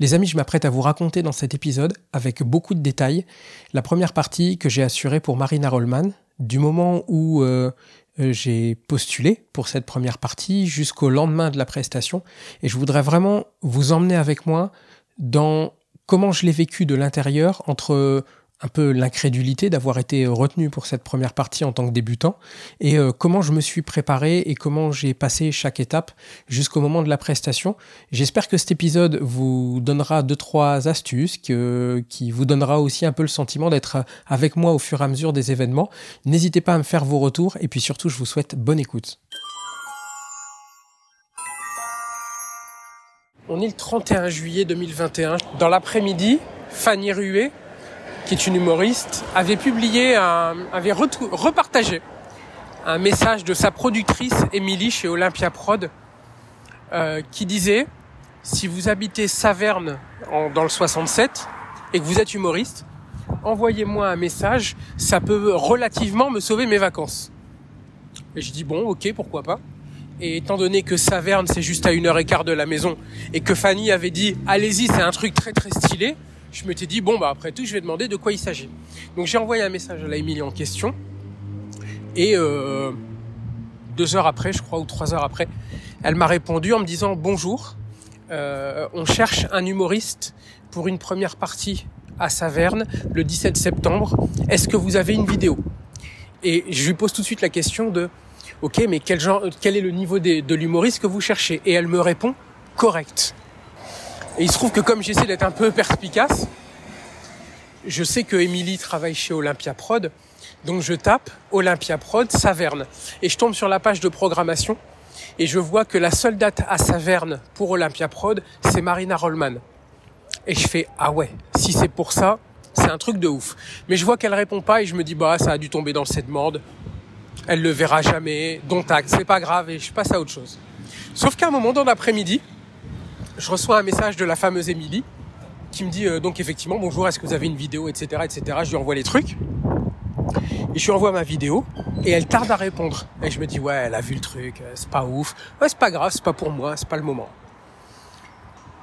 Les amis, je m'apprête à vous raconter dans cet épisode, avec beaucoup de détails, la première partie que j'ai assurée pour Marina Rollman, du moment où euh, j'ai postulé pour cette première partie jusqu'au lendemain de la prestation. Et je voudrais vraiment vous emmener avec moi dans comment je l'ai vécu de l'intérieur entre un peu l'incrédulité d'avoir été retenu pour cette première partie en tant que débutant et euh, comment je me suis préparé et comment j'ai passé chaque étape jusqu'au moment de la prestation. J'espère que cet épisode vous donnera deux trois astuces qui vous donnera aussi un peu le sentiment d'être avec moi au fur et à mesure des événements. N'hésitez pas à me faire vos retours et puis surtout je vous souhaite bonne écoute. On est le 31 juillet 2021. Dans l'après-midi, Fanny Ruet, qui est une humoriste, avait publié, un, avait repartagé un message de sa productrice Émilie chez Olympia Prod, euh, qui disait si vous habitez Saverne dans le 67 et que vous êtes humoriste, envoyez-moi un message, ça peut relativement me sauver mes vacances. Et je dis bon, ok, pourquoi pas. Et étant donné que Saverne c'est juste à une heure et quart de la maison et que Fanny avait dit allez-y, c'est un truc très très stylé, je m'étais dit, bon, bah, après tout, je vais demander de quoi il s'agit. Donc, j'ai envoyé un message à la Émilie en question. Et euh, deux heures après, je crois, ou trois heures après, elle m'a répondu en me disant, bonjour, euh, on cherche un humoriste pour une première partie à Saverne le 17 septembre. Est-ce que vous avez une vidéo? Et je lui pose tout de suite la question de, ok, mais quel, genre, quel est le niveau de l'humoriste que vous cherchez? Et elle me répond, correct. Et il se trouve que comme j'essaie d'être un peu perspicace, je sais que Émilie travaille chez Olympia Prod, donc je tape Olympia Prod Saverne et je tombe sur la page de programmation et je vois que la seule date à Saverne pour Olympia Prod, c'est Marina Rollman. Et je fais ah ouais, si c'est pour ça, c'est un truc de ouf. Mais je vois qu'elle répond pas et je me dis bah ça a dû tomber dans cette morde. Elle le verra jamais, dont acte, c'est pas grave et je passe à autre chose. Sauf qu'à un moment dans l'après-midi, je reçois un message de la fameuse Émilie qui me dit euh, donc effectivement bonjour, est-ce que vous avez une vidéo, etc., etc. Je lui envoie les trucs et je lui envoie ma vidéo et elle tarde à répondre. Et je me dis ouais, elle a vu le truc, euh, c'est pas ouf, ouais c'est pas grave, c'est pas pour moi, c'est pas le moment.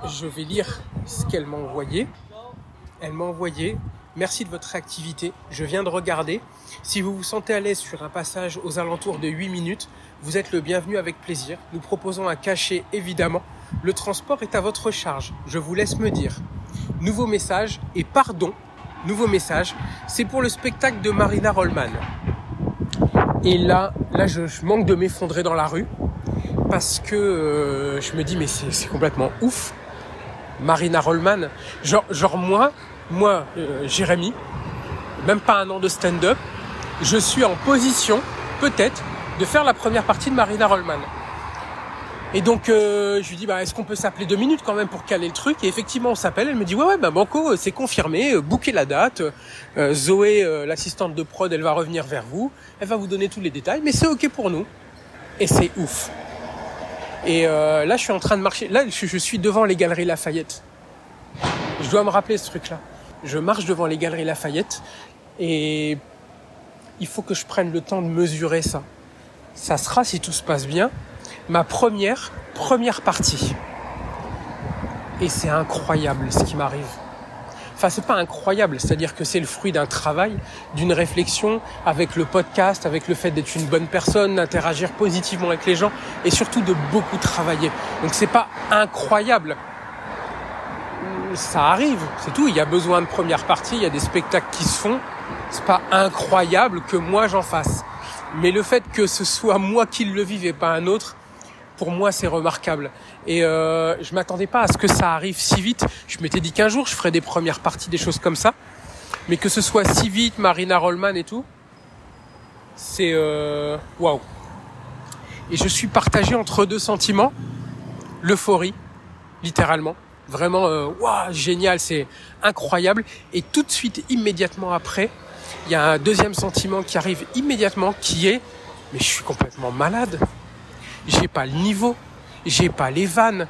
Je vais lire ce qu'elle m'a envoyé. Elle m'a envoyé Merci de votre réactivité. Je viens de regarder. Si vous vous sentez à l'aise sur un passage aux alentours de 8 minutes, vous êtes le bienvenu avec plaisir. Nous proposons un cachet évidemment le transport est à votre charge, je vous laisse me dire. Nouveau message et pardon, nouveau message, c'est pour le spectacle de Marina Rollman. Et là, là je, manque de m'effondrer dans la rue parce que euh, je me dis mais c'est complètement ouf. Marina Rollman, genre, moi, moi, euh, Jérémy, même pas un an de stand-up, je suis en position, peut-être, de faire la première partie de Marina Rollman. Et donc euh, je lui dis bah est-ce qu'on peut s'appeler deux minutes quand même pour caler le truc? Et effectivement on s'appelle. Elle me dit ouais ouais bah Banco c'est confirmé, euh, bouquez la date. Euh, Zoé l'assistante de prod elle va revenir vers vous, elle va vous donner tous les détails, mais c'est ok pour nous. Et c'est ouf. Et là je suis en train de marcher. Là je, je suis devant les galeries Lafayette. Je dois me rappeler ce truc là. Je marche devant les galeries Lafayette et il faut que je prenne le temps de mesurer ça. Ça sera si tout se passe bien ma première, première partie. Et c'est incroyable ce qui m'arrive. Enfin, c'est pas incroyable, c'est-à-dire que c'est le fruit d'un travail, d'une réflexion avec le podcast, avec le fait d'être une bonne personne, d'interagir positivement avec les gens et surtout de beaucoup travailler. Donc c'est pas incroyable. Ça arrive, c'est tout. Il y a besoin de première partie, il y a des spectacles qui se font. C'est pas incroyable que moi j'en fasse. Mais le fait que ce soit moi qui le vive et pas un autre, pour moi, c'est remarquable. Et euh, je m'attendais pas à ce que ça arrive si vite. Je m'étais dit qu'un jour, je ferais des premières parties, des choses comme ça. Mais que ce soit si vite, Marina Rollman et tout, c'est euh, waouh. Et je suis partagé entre deux sentiments l'euphorie, littéralement. Vraiment, euh, waouh, génial, c'est incroyable. Et tout de suite, immédiatement après, il y a un deuxième sentiment qui arrive immédiatement, qui est, mais je suis complètement malade j'ai pas le niveau, j'ai pas les vannes.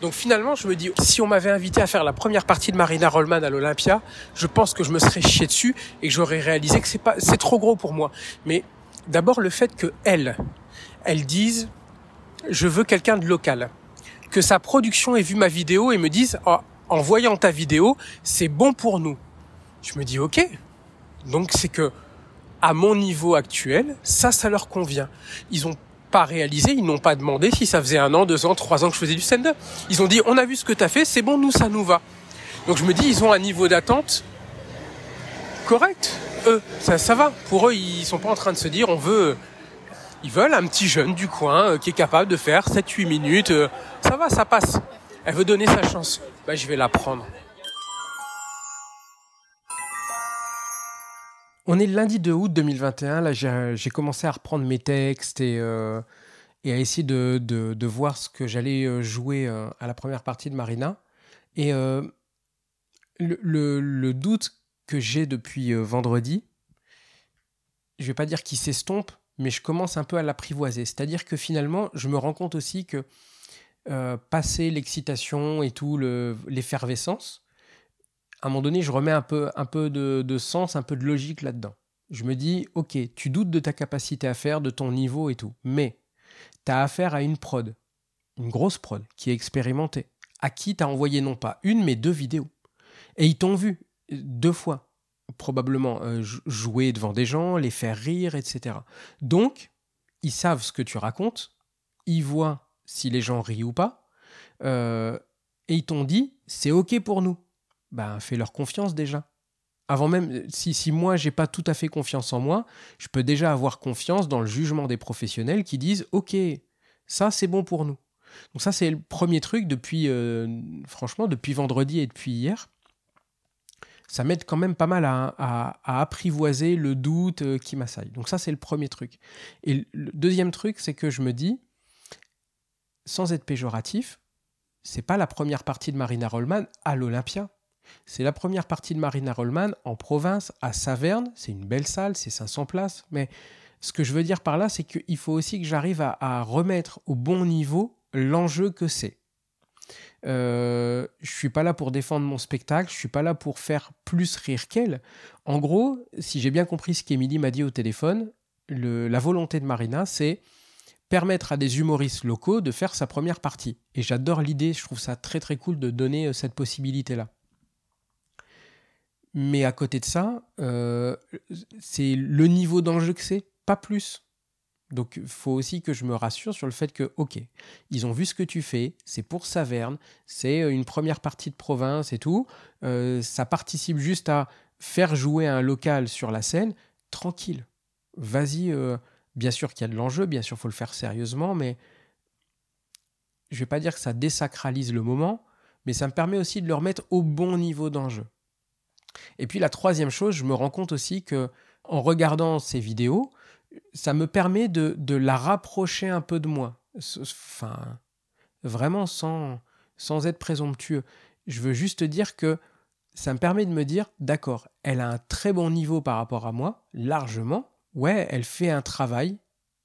Donc finalement, je me dis, si on m'avait invité à faire la première partie de Marina Rollman à l'Olympia, je pense que je me serais chié dessus et que j'aurais réalisé que c'est pas, c'est trop gros pour moi. Mais d'abord le fait que elle, elle dise, je veux quelqu'un de local, que sa production ait vu ma vidéo et me dise, oh, en voyant ta vidéo, c'est bon pour nous. Je me dis ok. Donc c'est que à mon niveau actuel, ça, ça leur convient. Ils ont pas réalisé, ils n'ont pas demandé si ça faisait un an, deux ans, trois ans que je faisais du stand-up. Ils ont dit on a vu ce que tu as fait, c'est bon, nous ça nous va. Donc je me dis ils ont un niveau d'attente correct. Eux, ça, ça va. Pour eux, ils sont pas en train de se dire on veut ils veulent un petit jeune du coin euh, qui est capable de faire 7-8 minutes. Euh, ça va, ça passe. Elle veut donner sa chance. Bah, je vais la prendre. On est lundi 2 août 2021. Là, j'ai commencé à reprendre mes textes et, euh, à essayer de, voir ce que j'allais jouer à la première partie de Marina. Et le, doute que j'ai depuis vendredi, je vais pas dire qu'il s'estompe, mais je commence un peu à l'apprivoiser. C'est-à-dire que finalement, je me rends compte aussi que euh, passer l'excitation et tout, l'effervescence, à un moment donné, je remets un peu, un peu de, sens, un peu de logique là-dedans. Je me dis, ok, tu doutes de ta capacité à faire, de ton niveau et tout, mais tu as affaire à une prod, une grosse prod, qui est expérimentée, à qui tu as envoyé non pas une, mais deux vidéos. Et ils t'ont vu deux fois probablement euh, jouer devant des gens, les faire rire, etc. Donc, ils savent ce que tu racontes, ils voient si les gens rient ou pas, euh, et ils t'ont dit, c'est OK pour nous. Ben, fais leur confiance déjà. Avant même, si, si moi, j'ai pas tout à fait confiance en moi, je peux déjà avoir confiance dans le jugement des professionnels qui disent, OK, ça, c'est bon pour nous. Donc ça, c'est le premier truc depuis, euh, franchement, depuis vendredi et depuis hier ça m'aide quand même pas mal à, apprivoiser le doute euh, qui m'assaille. Donc ça, c'est le premier truc. Et le deuxième truc, c'est que je me dis, sans être péjoratif, c'est pas la première partie de Marina Rollman à l'Olympia. C'est la première partie de Marina Rollman en province, à Saverne. C'est une belle salle, c'est 500 places. Mais ce que je veux dire par là, c'est qu'il faut aussi que j'arrive à remettre au bon niveau l'enjeu que c'est. Euh, je suis pas là pour défendre mon spectacle, je suis pas là pour faire plus rire qu'elle. En gros, si j'ai bien compris ce qu'Emilie m'a dit au téléphone, la volonté de Marina, c'est permettre à des humoristes locaux de faire sa première partie. Et j'adore l'idée, je trouve ça très très cool de donner euh, cette possibilité-là. Mais à côté de ça, euh, c'est le niveau d'enjeu que c'est, pas plus. Donc il faut aussi que je me rassure sur le fait que, ok, ils ont vu ce que tu fais, c'est pour Saverne, c'est euh, une première partie de province et tout, euh, ça participe juste à faire jouer un local sur la scène, tranquille. Vas-y, bien sûr qu'il y a de l'enjeu, bien sûr faut le faire sérieusement, mais je vais pas dire que ça désacralise le moment, mais ça me permet aussi de le remettre au bon niveau d'enjeu. Et puis la troisième chose, je me rends compte aussi que en regardant ces vidéos, ça me permet de, la rapprocher un peu de moi. Enfin, vraiment sans, sans être présomptueux. Je veux juste dire que ça me permet de me dire, d'accord, elle a un très bon niveau par rapport à moi, largement. Ouais, elle fait un travail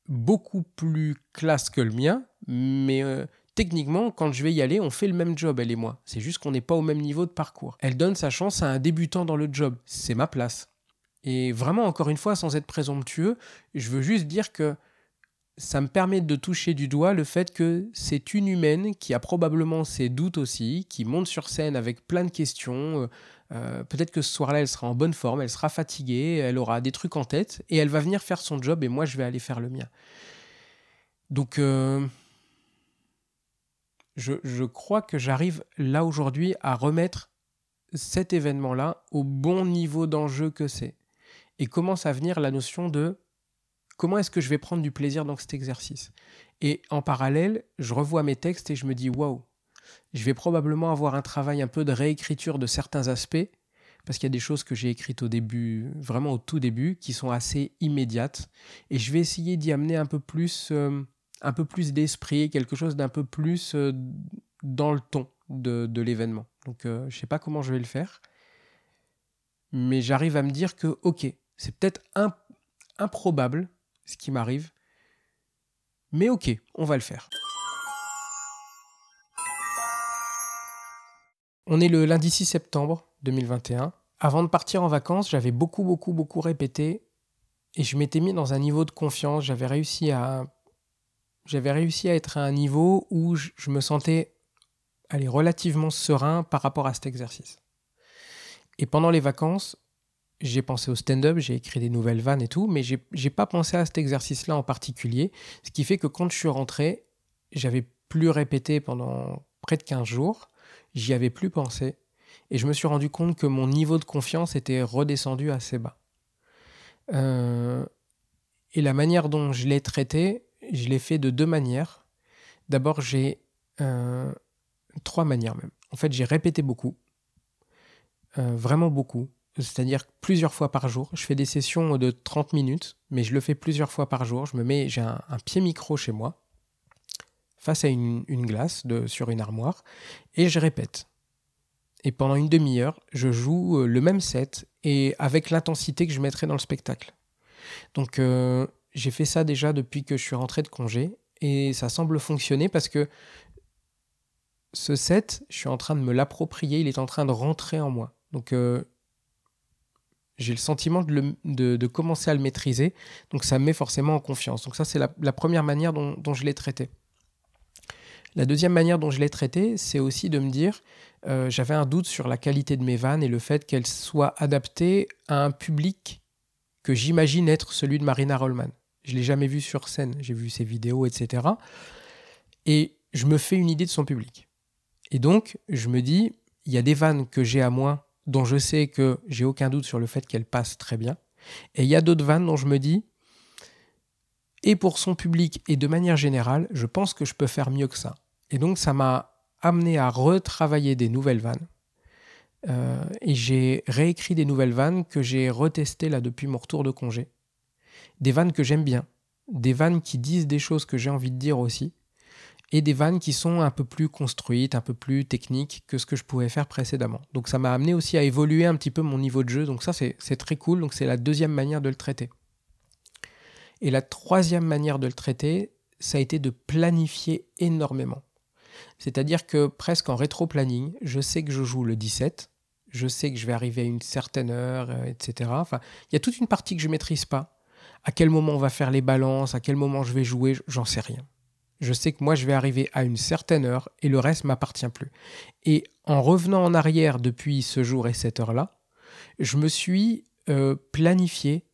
beaucoup plus classe que le mien, mais euh, techniquement, quand je vais y aller, on fait le même job, elle et moi. C'est juste qu'on n'est pas au même niveau de parcours. Elle donne sa chance à un débutant dans le job. C'est ma place. Et vraiment, encore une fois, sans être présomptueux, je veux juste dire que ça me permet de toucher du doigt le fait que c'est une humaine qui a probablement ses doutes aussi, qui monte sur scène avec plein de questions. Euh, euh, peut-être que ce soir-là, elle sera en bonne forme, elle sera fatiguée, elle aura des trucs en tête, et elle va venir faire son job, et moi, je vais aller faire le mien. Donc, euh, je, crois que j'arrive là aujourd'hui à remettre cet événement-là au bon niveau d'enjeu que c'est et commence à venir la notion de comment est-ce que je vais prendre du plaisir dans cet exercice. Et en parallèle, je revois mes textes et je me dis waouh, je vais probablement avoir un travail un peu de réécriture de certains aspects parce qu'il y a des choses que j'ai écrites au début, vraiment au tout début, qui sont assez immédiates. Et je vais essayer d'y amener un peu plus, euh, un peu plus d'esprit, quelque chose d'un peu plus euh, dans le ton de, l'événement. Donc, euh, je sais pas comment je vais le faire, mais j'arrive à me dire que, ok, c'est peut-être improbable ce qui m'arrive, mais ok, on va le faire. On est le lundi 6 septembre 2021. Avant de partir en vacances, j'avais beaucoup, beaucoup, beaucoup répété et je m'étais mis dans un niveau de confiance. J'avais réussi à, j'avais réussi à être à un niveau où je, me sentais allez, relativement serein par rapport à cet exercice. Et pendant les vacances, j'ai pensé au stand-up, j'ai écrit des nouvelles vannes et tout, mais j'ai pas pensé à cet exercice-là en particulier. Ce qui fait que quand je suis rentré, j'avais plus répété pendant près de 15 jours, j'y avais plus pensé, et je me suis rendu compte que mon niveau de confiance était redescendu assez bas. Euh, et la manière dont je l'ai traité, je l'ai fait de deux manières. D'abord, j'ai euh, trois manières même. En fait, j'ai répété beaucoup, euh, vraiment beaucoup, c'est-à-dire plusieurs fois par jour. Je fais des sessions de 30 minutes, mais je le fais plusieurs fois par jour. Je me mets, j'ai un, pied micro chez moi, face à une, glace sur une armoire, et je répète. Et pendant une demi-heure, je joue euh, le même set et avec l'intensité que je mettrais dans le spectacle. Donc j'ai fait ça déjà depuis que je suis rentré de congé et ça semble fonctionner parce que ce set, je suis en train de me l'approprier, il est en train de rentrer en moi. Donc euh, j'ai le sentiment de, commencer à le maîtriser, donc ça me met forcément en confiance. Donc ça, c'est la, première manière dont, je l'ai traité. La deuxième manière dont je l'ai traité, c'est aussi de me dire, euh, j'avais un doute sur la qualité de mes vannes et le fait qu'elles soient adaptées à un public que j'imagine être celui de Marina Rollman. Je l'ai jamais vu sur scène, j'ai vu ses vidéos, etc. Et je me fais une idée de son public. Et donc, je me dis, il y a des vannes que j'ai à moi dont je sais que j'ai aucun doute sur le fait qu'elle passe très bien. Et il y a d'autres vannes dont je me dis, et pour son public et de manière générale, je pense que je peux faire mieux que ça. Et donc ça m'a amené à retravailler des nouvelles vannes. Euh, et j'ai réécrit des nouvelles vannes que j'ai retestées là depuis mon retour de congé. Des vannes que j'aime bien. Des vannes qui disent des choses que j'ai envie de dire aussi et des vannes qui sont un peu plus construites, un peu plus techniques que ce que je pouvais faire précédemment. Donc ça m'a amené aussi à évoluer un petit peu mon niveau de jeu, donc ça c'est très cool, donc c'est la deuxième manière de le traiter. Et la troisième manière de le traiter, ça a été de planifier énormément. C'est-à-dire que presque en rétro-planning, je sais que je joue le 17, je sais que je vais arriver à une certaine heure, euh, etc. Enfin, il y a toute une partie que je ne maîtrise pas. À quel moment on va faire les balances, à quel moment je vais jouer, j'en sais rien je sais que moi je vais arriver à une certaine heure et le reste m'appartient plus. Et en revenant en arrière depuis ce jour et cette heure-là, je me suis euh, planifié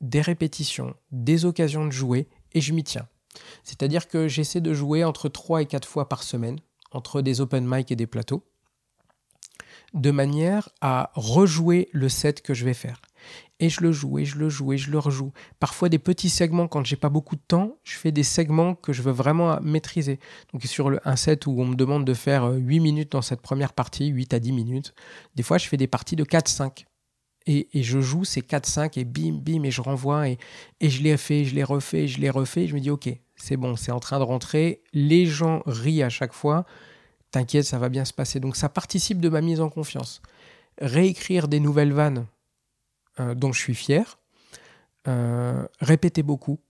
des répétitions, des occasions de jouer et je m'y tiens. C'est-à-dire que j'essaie de jouer entre 3 et 4 fois par semaine, entre des open mic et des plateaux, de manière à rejouer le set que je vais faire et je le joue et je le joue et je le rejoue. Parfois des petits segments quand j'ai pas beaucoup de temps, je fais des segments que je veux vraiment maîtriser. Donc sur le, un set où on me demande de faire 8 euh, minutes dans cette première partie, 8 à 10 minutes, des fois je fais des parties de 4-5. Et, et, je joue ces 4-5 et bim, bim, et je renvoie et, et je les refais, je les refais, je les refais. Et je me dis, ok, c'est bon, c'est en train de rentrer. Les gens rient à chaque fois. T'inquiète, ça va bien se passer. Donc ça participe de ma mise en confiance. Réécrire des nouvelles vannes, euh, dont je suis fier. Euh, répéter beaucoup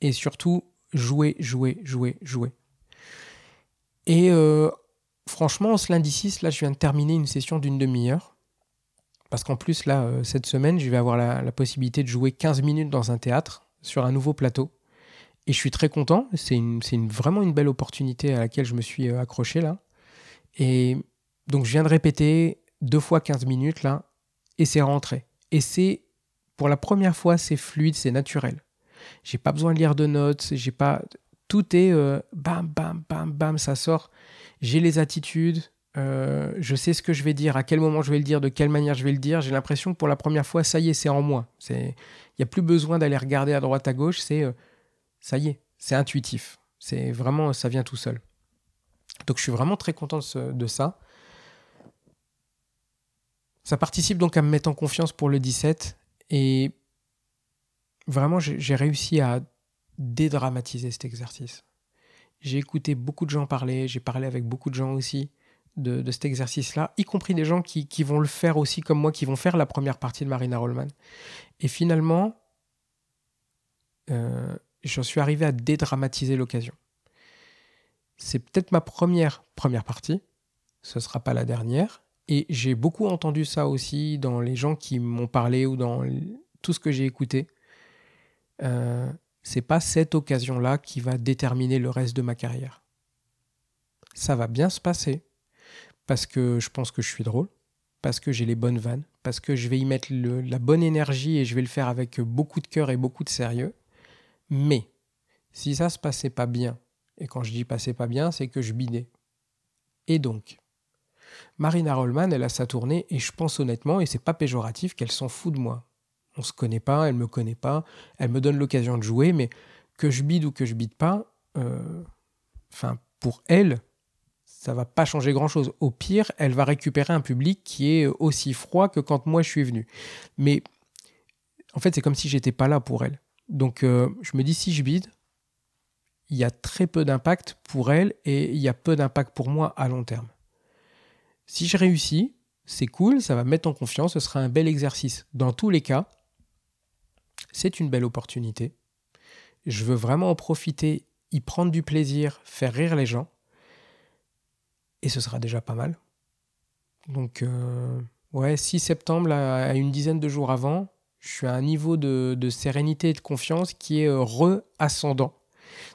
et surtout jouer, jouer, jouer, jouer. Et euh, franchement, ce lundi 6, là, je viens de terminer une session d'une demi-heure. Parce qu'en plus, là, cette semaine, je vais avoir la, possibilité de jouer 15 minutes dans un théâtre sur un nouveau plateau. Et je suis très content. C'est vraiment une belle opportunité à laquelle je me suis accroché là. Et donc, je viens de répéter deux fois 15 minutes là. Et c'est rentré. Et c'est, pour la première fois, c'est fluide, c'est naturel. J'ai pas besoin de lire de notes, j'ai pas. Tout est euh, bam, bam, bam, bam, ça sort. J'ai les attitudes, euh, je sais ce que je vais dire, à quel moment je vais le dire, de quelle manière je vais le dire. J'ai l'impression que pour la première fois, ça y est, c'est en moi. Il n'y a plus besoin d'aller regarder à droite, à gauche, c'est. Euh, ça y est, c'est intuitif. C'est vraiment, ça vient tout seul. Donc je suis vraiment très content de ça. Ça participe donc à me mettre en confiance pour le 17 et vraiment j'ai réussi à dédramatiser cet exercice. J'ai écouté beaucoup de gens parler, j'ai parlé avec beaucoup de gens aussi de, cet exercice-là, y compris des gens qui, vont le faire aussi comme moi, qui vont faire la première partie de Marina Rollman. Et finalement, euh, j'en suis arrivé à dédramatiser l'occasion. C'est peut-être ma première première partie, ce ne sera pas la dernière, et j'ai beaucoup entendu ça aussi dans les gens qui m'ont parlé ou dans tout ce que j'ai écouté. Euh, c'est pas cette occasion-là qui va déterminer le reste de ma carrière. Ça va bien se passer. parce que je pense que je suis drôle, parce que j'ai les bonnes vannes, parce que je vais y mettre la bonne énergie et je vais le faire avec beaucoup de cœur et beaucoup de sérieux. Mais si ça se passait pas bien, et quand je dis passait pas bien, c'est que je bidais. Et donc, Marina Rollman, elle a sa tournée et je pense honnêtement, et c'est pas péjoratif, qu'elle s'en fout de moi. On se connaît pas, elle me connaît pas, elle me donne l'occasion de jouer, mais que je bide ou que je bide pas, euh, enfin pour elle, ça va pas changer grand chose. Au pire, elle va récupérer un public qui est aussi froid que quand moi je suis venu. Mais en fait, c'est comme si j'étais pas là pour elle. Donc euh, je me dis si je bide, il y a très peu d'impact pour elle et il y a peu d'impact pour moi à long terme. Si je réussis, c'est cool, ça va me mettre en confiance, ce sera un bel exercice. Dans tous les cas, c'est une belle opportunité. Je veux vraiment en profiter, y prendre du plaisir, faire rire les gens. Et ce sera déjà pas mal. Donc, euh, ouais, 6 septembre, à une dizaine de jours avant, je suis à un niveau de, de sérénité et de confiance qui est euh, re-ascendant.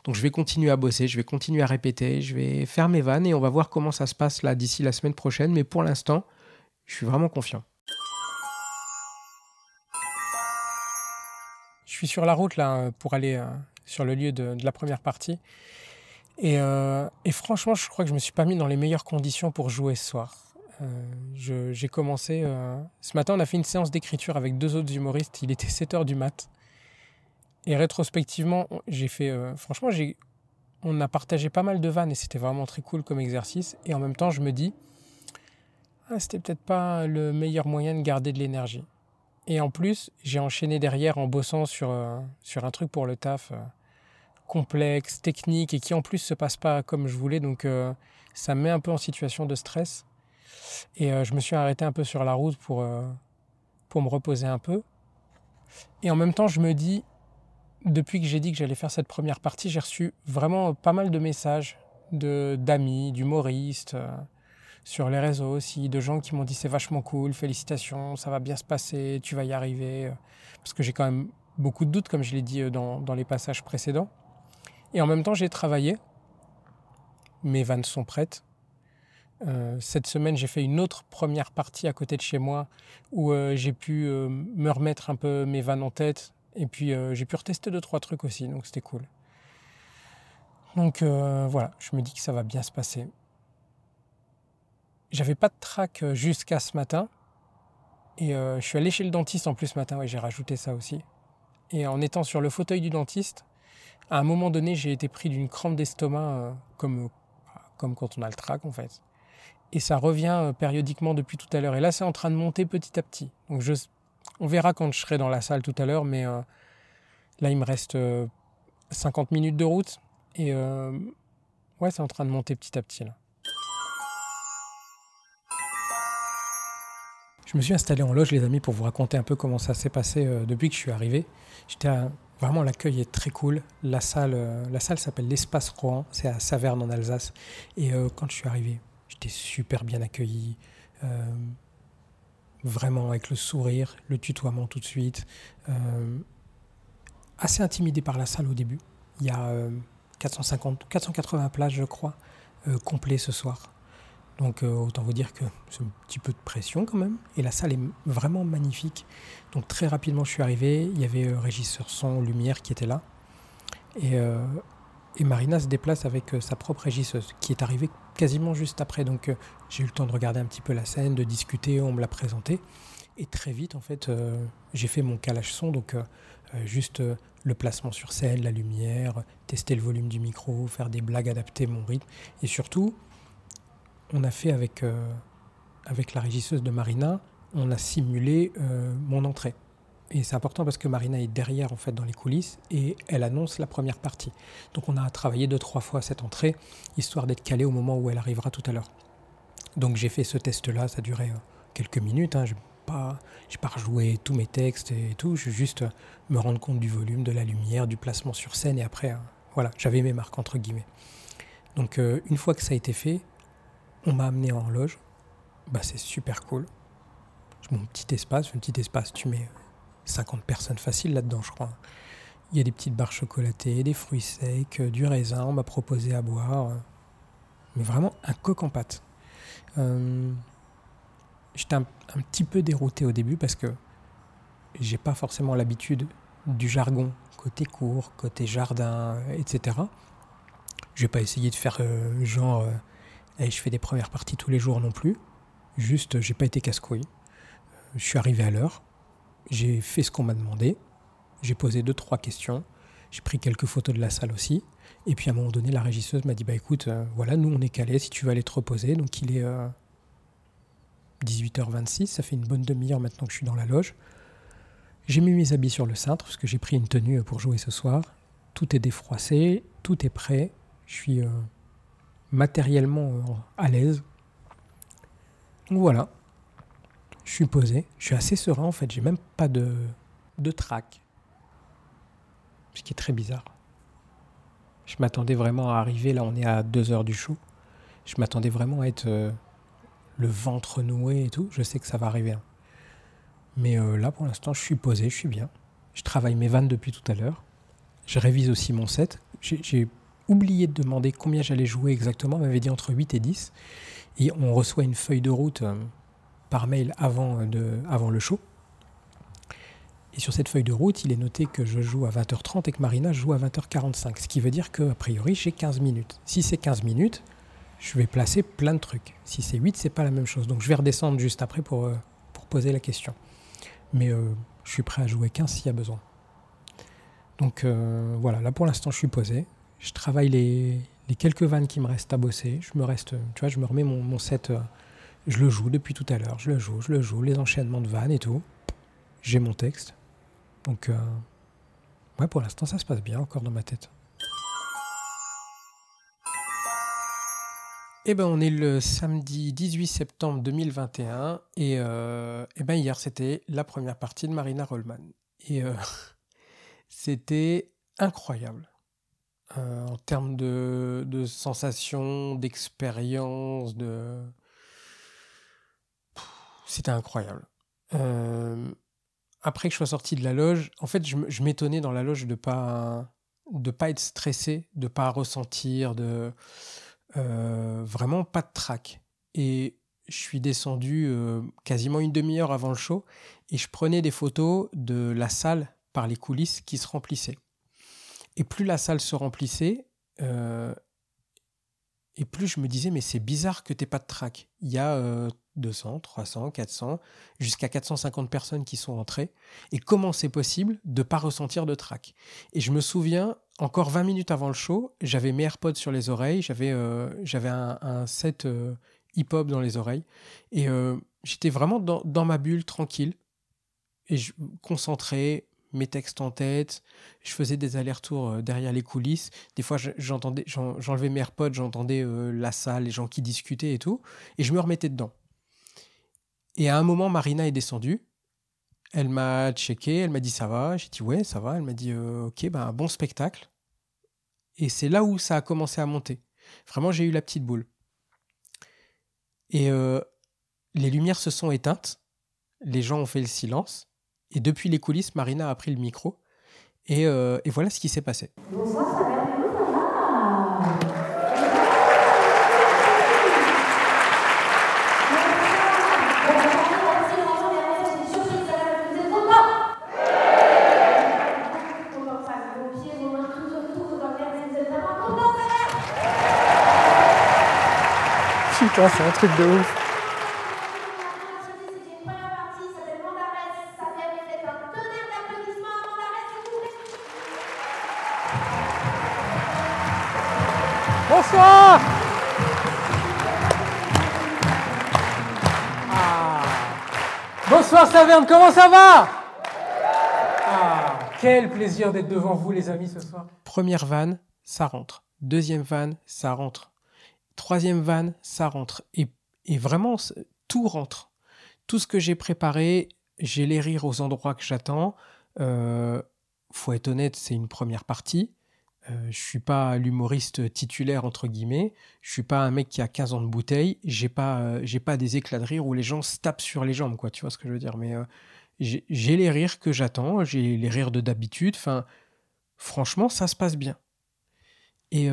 Donc je vais continuer à bosser, je vais continuer à répéter, je vais faire mes vannes et on va voir comment ça se passe là d'ici la semaine prochaine. Mais pour l'instant, je suis vraiment confiant. Je suis sur la route là pour aller euh, sur le lieu de, la première partie. Euh, et, franchement, je crois que je me suis pas mis dans les meilleures conditions pour jouer ce soir. Euh, j'ai commencé. ce matin, on a fait une séance d'écriture avec deux autres humoristes. Il était 7 h du mat. Et rétrospectivement, j'ai fait. Euh, franchement, on a partagé pas mal de vannes et c'était vraiment très cool comme exercice. Et en même temps, je me dis, ah, c'était peut-être pas le meilleur moyen de garder de l'énergie. Et en plus, j'ai enchaîné derrière en bossant sur, euh, sur un truc pour le taf euh, complexe, technique et qui en plus se passe pas comme je voulais. Donc ça me met un peu en situation de stress. Et je me suis arrêté un peu sur la route pour, pour me reposer un peu. Et en même temps, je me dis, depuis que j'ai dit que j'allais faire cette première partie, j'ai reçu vraiment pas mal de messages de d'amis, d'humoristes, euh, sur les réseaux aussi, de gens qui m'ont dit c'est vachement cool, félicitations, ça va bien se passer, tu vas y arriver. Euh, parce que j'ai quand même beaucoup de doutes, comme je l'ai dit euh, dans, dans, les passages précédents. Et en même temps, j'ai travaillé. Mes vannes sont prêtes. cette semaine, j'ai fait une autre première partie à côté de chez moi où j'ai pu me remettre un peu mes vannes en tête, et puis euh, j'ai pu retester deux trois trucs aussi, donc c'était cool. Donc euh, voilà, je me dis que ça va bien se passer. J'avais pas de trac euh, jusqu'à ce matin. Et je suis allé chez le dentiste en plus ce matin, et j'ai rajouté ça aussi. Et en étant sur le fauteuil du dentiste, à un moment donné, j'ai été pris d'une crampe d'estomac, comme, comme quand on a le trac en fait. Et ça revient périodiquement depuis tout à l'heure. Et là, c'est en train de monter petit à petit. Donc je, on verra quand je serai dans la salle tout à l'heure, mais euh, là, il me reste 50 euh, minutes de route. Et euh, ouais, c'est en train de monter petit à petit là. Je me suis installé en loge, les amis, pour vous raconter un peu comment ça s'est passé depuis que je suis arrivé. J'étais vraiment l'accueil est très cool. La salle, la salle s'appelle l'espace Rohan, c'est à Saverne en Alsace. Et quand je suis arrivé, j'étais super bien accueilli vraiment avec le sourire, le tutoiement tout de suite. Euh, assez intimidé par la salle au début. Il y a 450, euh, 480 places, je crois, euh, complet ce soir. Donc autant vous dire que c'est un petit peu de pression quand même. Et la salle est vraiment magnifique. Donc très rapidement je suis arrivé, il y avait régisseur son, lumière qui était là. Et Marina se déplace avec sa propre régisseuse qui est arrivée quasiment juste après. Donc euh, j'ai eu le temps de regarder un petit peu la scène, de discuter, on me l'a présenté. Et très vite, en fait, euh, j'ai fait mon calage son, donc euh, juste le placement sur scène, la lumière, tester le volume du micro, faire des blagues, adapter mon rythme. Et surtout, on a fait avec la régisseuse de Marina, on a simulé mon entrée. Et c'est important parce que Marina est derrière en fait dans les coulisses et elle annonce la première partie. Donc on a travaillé deux trois fois cette entrée histoire d'être calé au moment où elle arrivera tout à l'heure. Donc j'ai fait ce test là, ça duré euh, quelques minutes. Hein. Je pas, pas rejoué tous mes textes et tout. Je juste euh, me rendre compte du volume, de la lumière, du placement sur scène et après euh, voilà, j'avais mes marques entre guillemets. Donc une fois que ça a été fait, on m'a amené en loge. Bah c'est super cool. Mon petit espace, un petit espace, tu mets 50 personnes faciles là-dedans, je crois. Il y a des petites barres chocolatées, des fruits secs, du raisin, on m'a proposé à boire. Mais vraiment un coq en pâte. J'étais un, petit peu dérouté au début parce que j'ai pas forcément l'habitude du jargon côté cours, côté jardin, etc. Je vais pas essayer de faire euh, genre euh, je fais des premières parties tous les jours non plus. Juste, j'ai pas été casse-couille. Euh, je suis arrivé à l'heure. J'ai fait ce qu'on m'a demandé. J'ai posé deux, trois questions. J'ai pris quelques photos de la salle aussi. Et puis à un moment donné, la régisseuse m'a dit Bah écoute, voilà, nous on est calé si tu veux aller te reposer. Donc il est 18h26, ça fait une bonne demi-heure maintenant que je suis dans la loge. J'ai mis mes habits sur le cintre parce que j'ai pris une tenue pour jouer ce soir. Tout est défroissé, tout est prêt. Je suis euh, matériellement euh, à l'aise. Donc voilà. Je suis posé. Je suis assez serein en fait. J'ai même pas de, de trac. Ce qui est très bizarre. Je m'attendais vraiment à arriver. Là, on est à deux heures du show. Je m'attendais vraiment à être euh, le ventre noué et tout. Je sais que ça va arriver. Hein. Mais là, pour l'instant, je suis posé. Je suis bien. Je travaille mes vannes depuis tout à l'heure. Je révise aussi mon set. J'ai oublié de demander combien j'allais jouer exactement. On m'avait dit entre 8 et 10. Et on reçoit une feuille de route euh, par mail avant, euh, de, avant le show. Et sur cette feuille de route, il est noté que je joue à 20h30 et que Marina joue à 20h45. Ce qui veut dire qu'a priori, j'ai 15 minutes. Si c'est 15 minutes, je vais placer plein de trucs. Si c'est 8, c'est pas la même chose. Donc je vais redescendre juste après pour, euh, pour poser la question. Mais je suis prêt à jouer 15 s'il y a besoin. Donc voilà, là pour l'instant je suis posé je travaille les, quelques vannes qui me restent à bosser. Je me reste, tu vois, je me remets mon, set, euh, je le joue depuis tout à l'heure, je le joue, je le joue, les enchaînements de vannes et tout. J'ai mon texte. Donc, euh, ouais, pour l'instant, ça se passe bien encore dans ma tête. Eh ben, on est le samedi 18 septembre 2021 et, euh, eh ben hier c'était la première partie de Marina Rollman et c'était incroyable. Euh, en termes de, de sensations, d'expérience, de... C'était incroyable. Euh, après que je sois sorti de la loge, en fait, je, m'étonnais dans la loge de pas de pas être stressé, de pas ressentir, de euh, vraiment pas de trac. Et je suis descendu quasiment une demi-heure avant le show et je prenais des photos de la salle par les coulisses qui se remplissaient. Et plus la salle se remplissait, euh, et plus je me disais, mais c'est bizarre que tu pas de track. Il y a 200, 300, 400, jusqu'à 450 personnes qui sont entrées. Et comment c'est possible de ne pas ressentir de track Et je me souviens, encore 20 minutes avant le show, j'avais mes AirPods sur les oreilles, j'avais euh, un, set euh, hip-hop dans les oreilles. Et j'étais vraiment dans, dans, ma bulle, tranquille, et je, concentré, mes textes en tête, je faisais des allers-retours euh, derrière les coulisses. Des fois, j'entendais, j'enlevais mes AirPods, j'entendais euh, la salle, les gens qui discutaient et tout, et je me remettais dedans. Et à un moment, Marina est descendue. Elle m'a checké, elle m'a dit ça va? J'ai dit ouais, ça va. Elle m'a dit euh, ok, ben bon spectacle. Et c'est là où ça a commencé à monter. Vraiment, j'ai eu la petite boule. Et les lumières se sont éteintes. Les gens ont fait le silence. Et depuis les coulisses, Marina a pris le micro. Et, euh, voilà ce qui s'est passé. Bonsoir, C'est un truc de ouf. Bonsoir ah. Bonsoir Saverne, comment ça va? Ah, Quel plaisir d'être devant vous les amis ce soir. Première vanne, ça rentre. Deuxième vanne, ça rentre. Troisième vanne, ça rentre. Et, vraiment, tout rentre. Tout ce que j'ai préparé, j'ai les rires aux endroits que j'attends. Euh, faut être honnête, c'est une première partie. Euh, je suis pas l'humoriste titulaire entre guillemets. Je suis pas un mec qui a 15 ans de bouteille. J'ai pas, euh, pas des éclats de rire où les gens se tapent sur les jambes, quoi. Tu vois ce que je veux dire? Mais euh, j'ai les rires que j'attends. J'ai les rires de d'habitude. Enfin, franchement, ça se passe bien. Et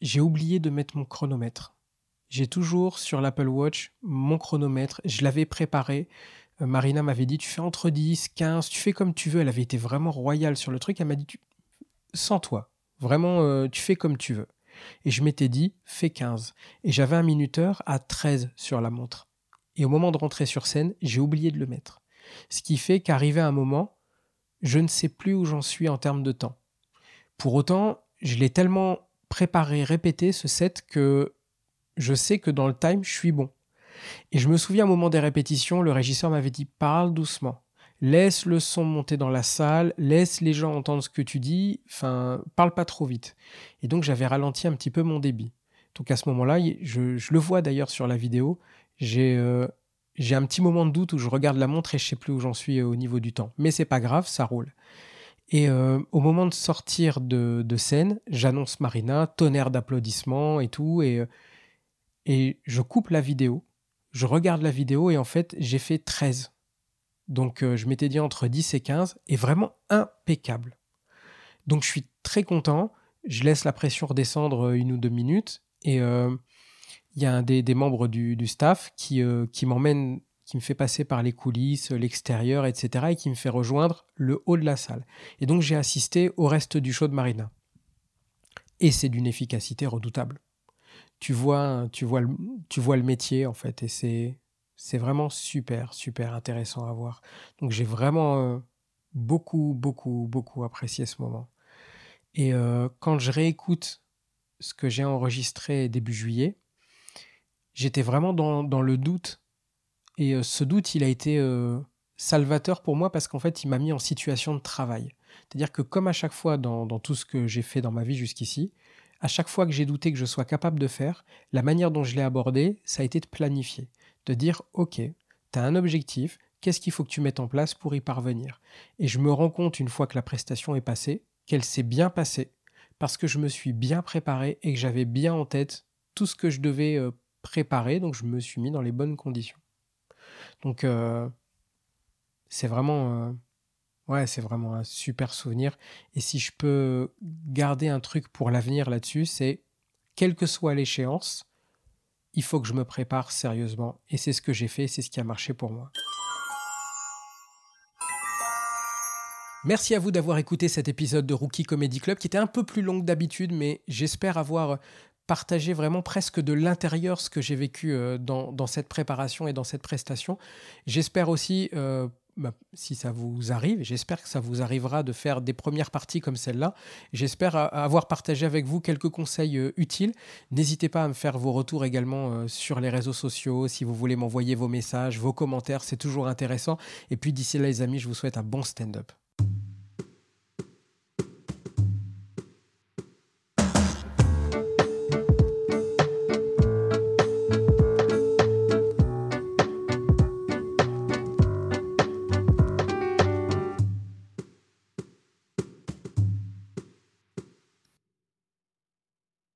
j'ai oublié de mettre mon chronomètre. j'ai toujours sur l'Apple Watch mon chronomètre. Je l'avais préparé. Euh, Marina m'avait dit tu fais entre 10, 15, tu fais comme tu veux. Elle avait été vraiment royale sur le truc. Elle m'a dit sans toi. Vraiment, euh, tu fais comme tu veux. Et je m'étais dit fais 15. Et j'avais un minuteur à 13 sur la montre. Et au moment de rentrer sur scène, j'ai oublié de le mettre. Ce qui fait qu'arrivé un moment, je ne sais plus où j'en suis en termes de temps. Pour autant, je l'ai tellement préparé, répété ce set que je sais que dans le time, je suis bon. Et je me souviens au moment des répétitions, le régisseur m'avait dit parle doucement. Laisse le son monter dans la salle, laisse les gens entendre ce que tu dis, enfin, parle pas trop vite. Et donc j'avais ralenti un petit peu mon débit. Donc à ce moment-là, je, le vois d'ailleurs sur la vidéo, j'ai euh, un petit moment de doute où je regarde la montre et je sais plus où j'en suis au niveau du temps. Mais c'est pas grave, ça roule. Et euh, au moment de sortir de, scène, j'annonce Marina, tonnerre d'applaudissements et tout, et, et je coupe la vidéo. Je regarde la vidéo et en fait, j'ai fait 13. Donc je m'étais dit entre 10 et 15, et vraiment impeccable. Donc je suis très content. Je laisse la pression redescendre une ou deux minutes, et il y a un des, membres du, staff qui, euh, qui m'emmène, qui me fait passer par les coulisses, l'extérieur, etc., et qui me fait rejoindre le haut de la salle. Et donc j'ai assisté au reste du show de Marina. Et c'est d'une efficacité redoutable. Tu vois, tu vois, le, métier en fait, et c'est c'est vraiment super, super intéressant à voir. Donc j'ai vraiment euh, beaucoup, beaucoup, beaucoup apprécié ce moment. Et euh, quand je réécoute ce que j'ai enregistré début juillet, j'étais vraiment dans, le doute. Et euh, ce doute, il a été euh, salvateur pour moi parce qu'en fait, il m'a mis en situation de travail. C'est-à-dire que comme à chaque fois dans, tout ce que j'ai fait dans ma vie jusqu'ici, à chaque fois que j'ai douté que je sois capable de faire, la manière dont je l'ai abordé, ça a été de planifier. De dire, OK, tu as un objectif, qu'est-ce qu'il faut que tu mettes en place pour y parvenir? Et je me rends compte, une fois que la prestation est passée, qu'elle s'est bien passée, parce que je me suis bien préparé et que j'avais bien en tête tout ce que je devais euh, préparé, donc je me suis mis dans les bonnes conditions. Donc euh, c'est vraiment, euh, ouais, c'est vraiment un super souvenir. Et si je peux garder un truc pour l'avenir là-dessus, c'est quelle que soit l'échéance, il faut que je me prépare sérieusement. Et c'est ce que j'ai fait, c'est ce qui a marché pour moi. Merci à vous d'avoir écouté cet épisode de Rookie Comedy Club qui était un peu plus long que d'habitude, mais j'espère avoir partager vraiment presque de l'intérieur ce que j'ai vécu euh, dans, cette préparation et dans cette prestation. J'espère aussi, euh, bah, si ça vous arrive, j'espère que ça vous arrivera de faire des premières parties comme celle-là. J'espère avoir partagé avec vous quelques conseils euh, utiles. N'hésitez pas à me faire vos retours également sur les réseaux sociaux, si vous voulez m'envoyer vos messages, vos commentaires, c'est toujours intéressant. Et puis d'ici là les amis, je vous souhaite un bon stand-up.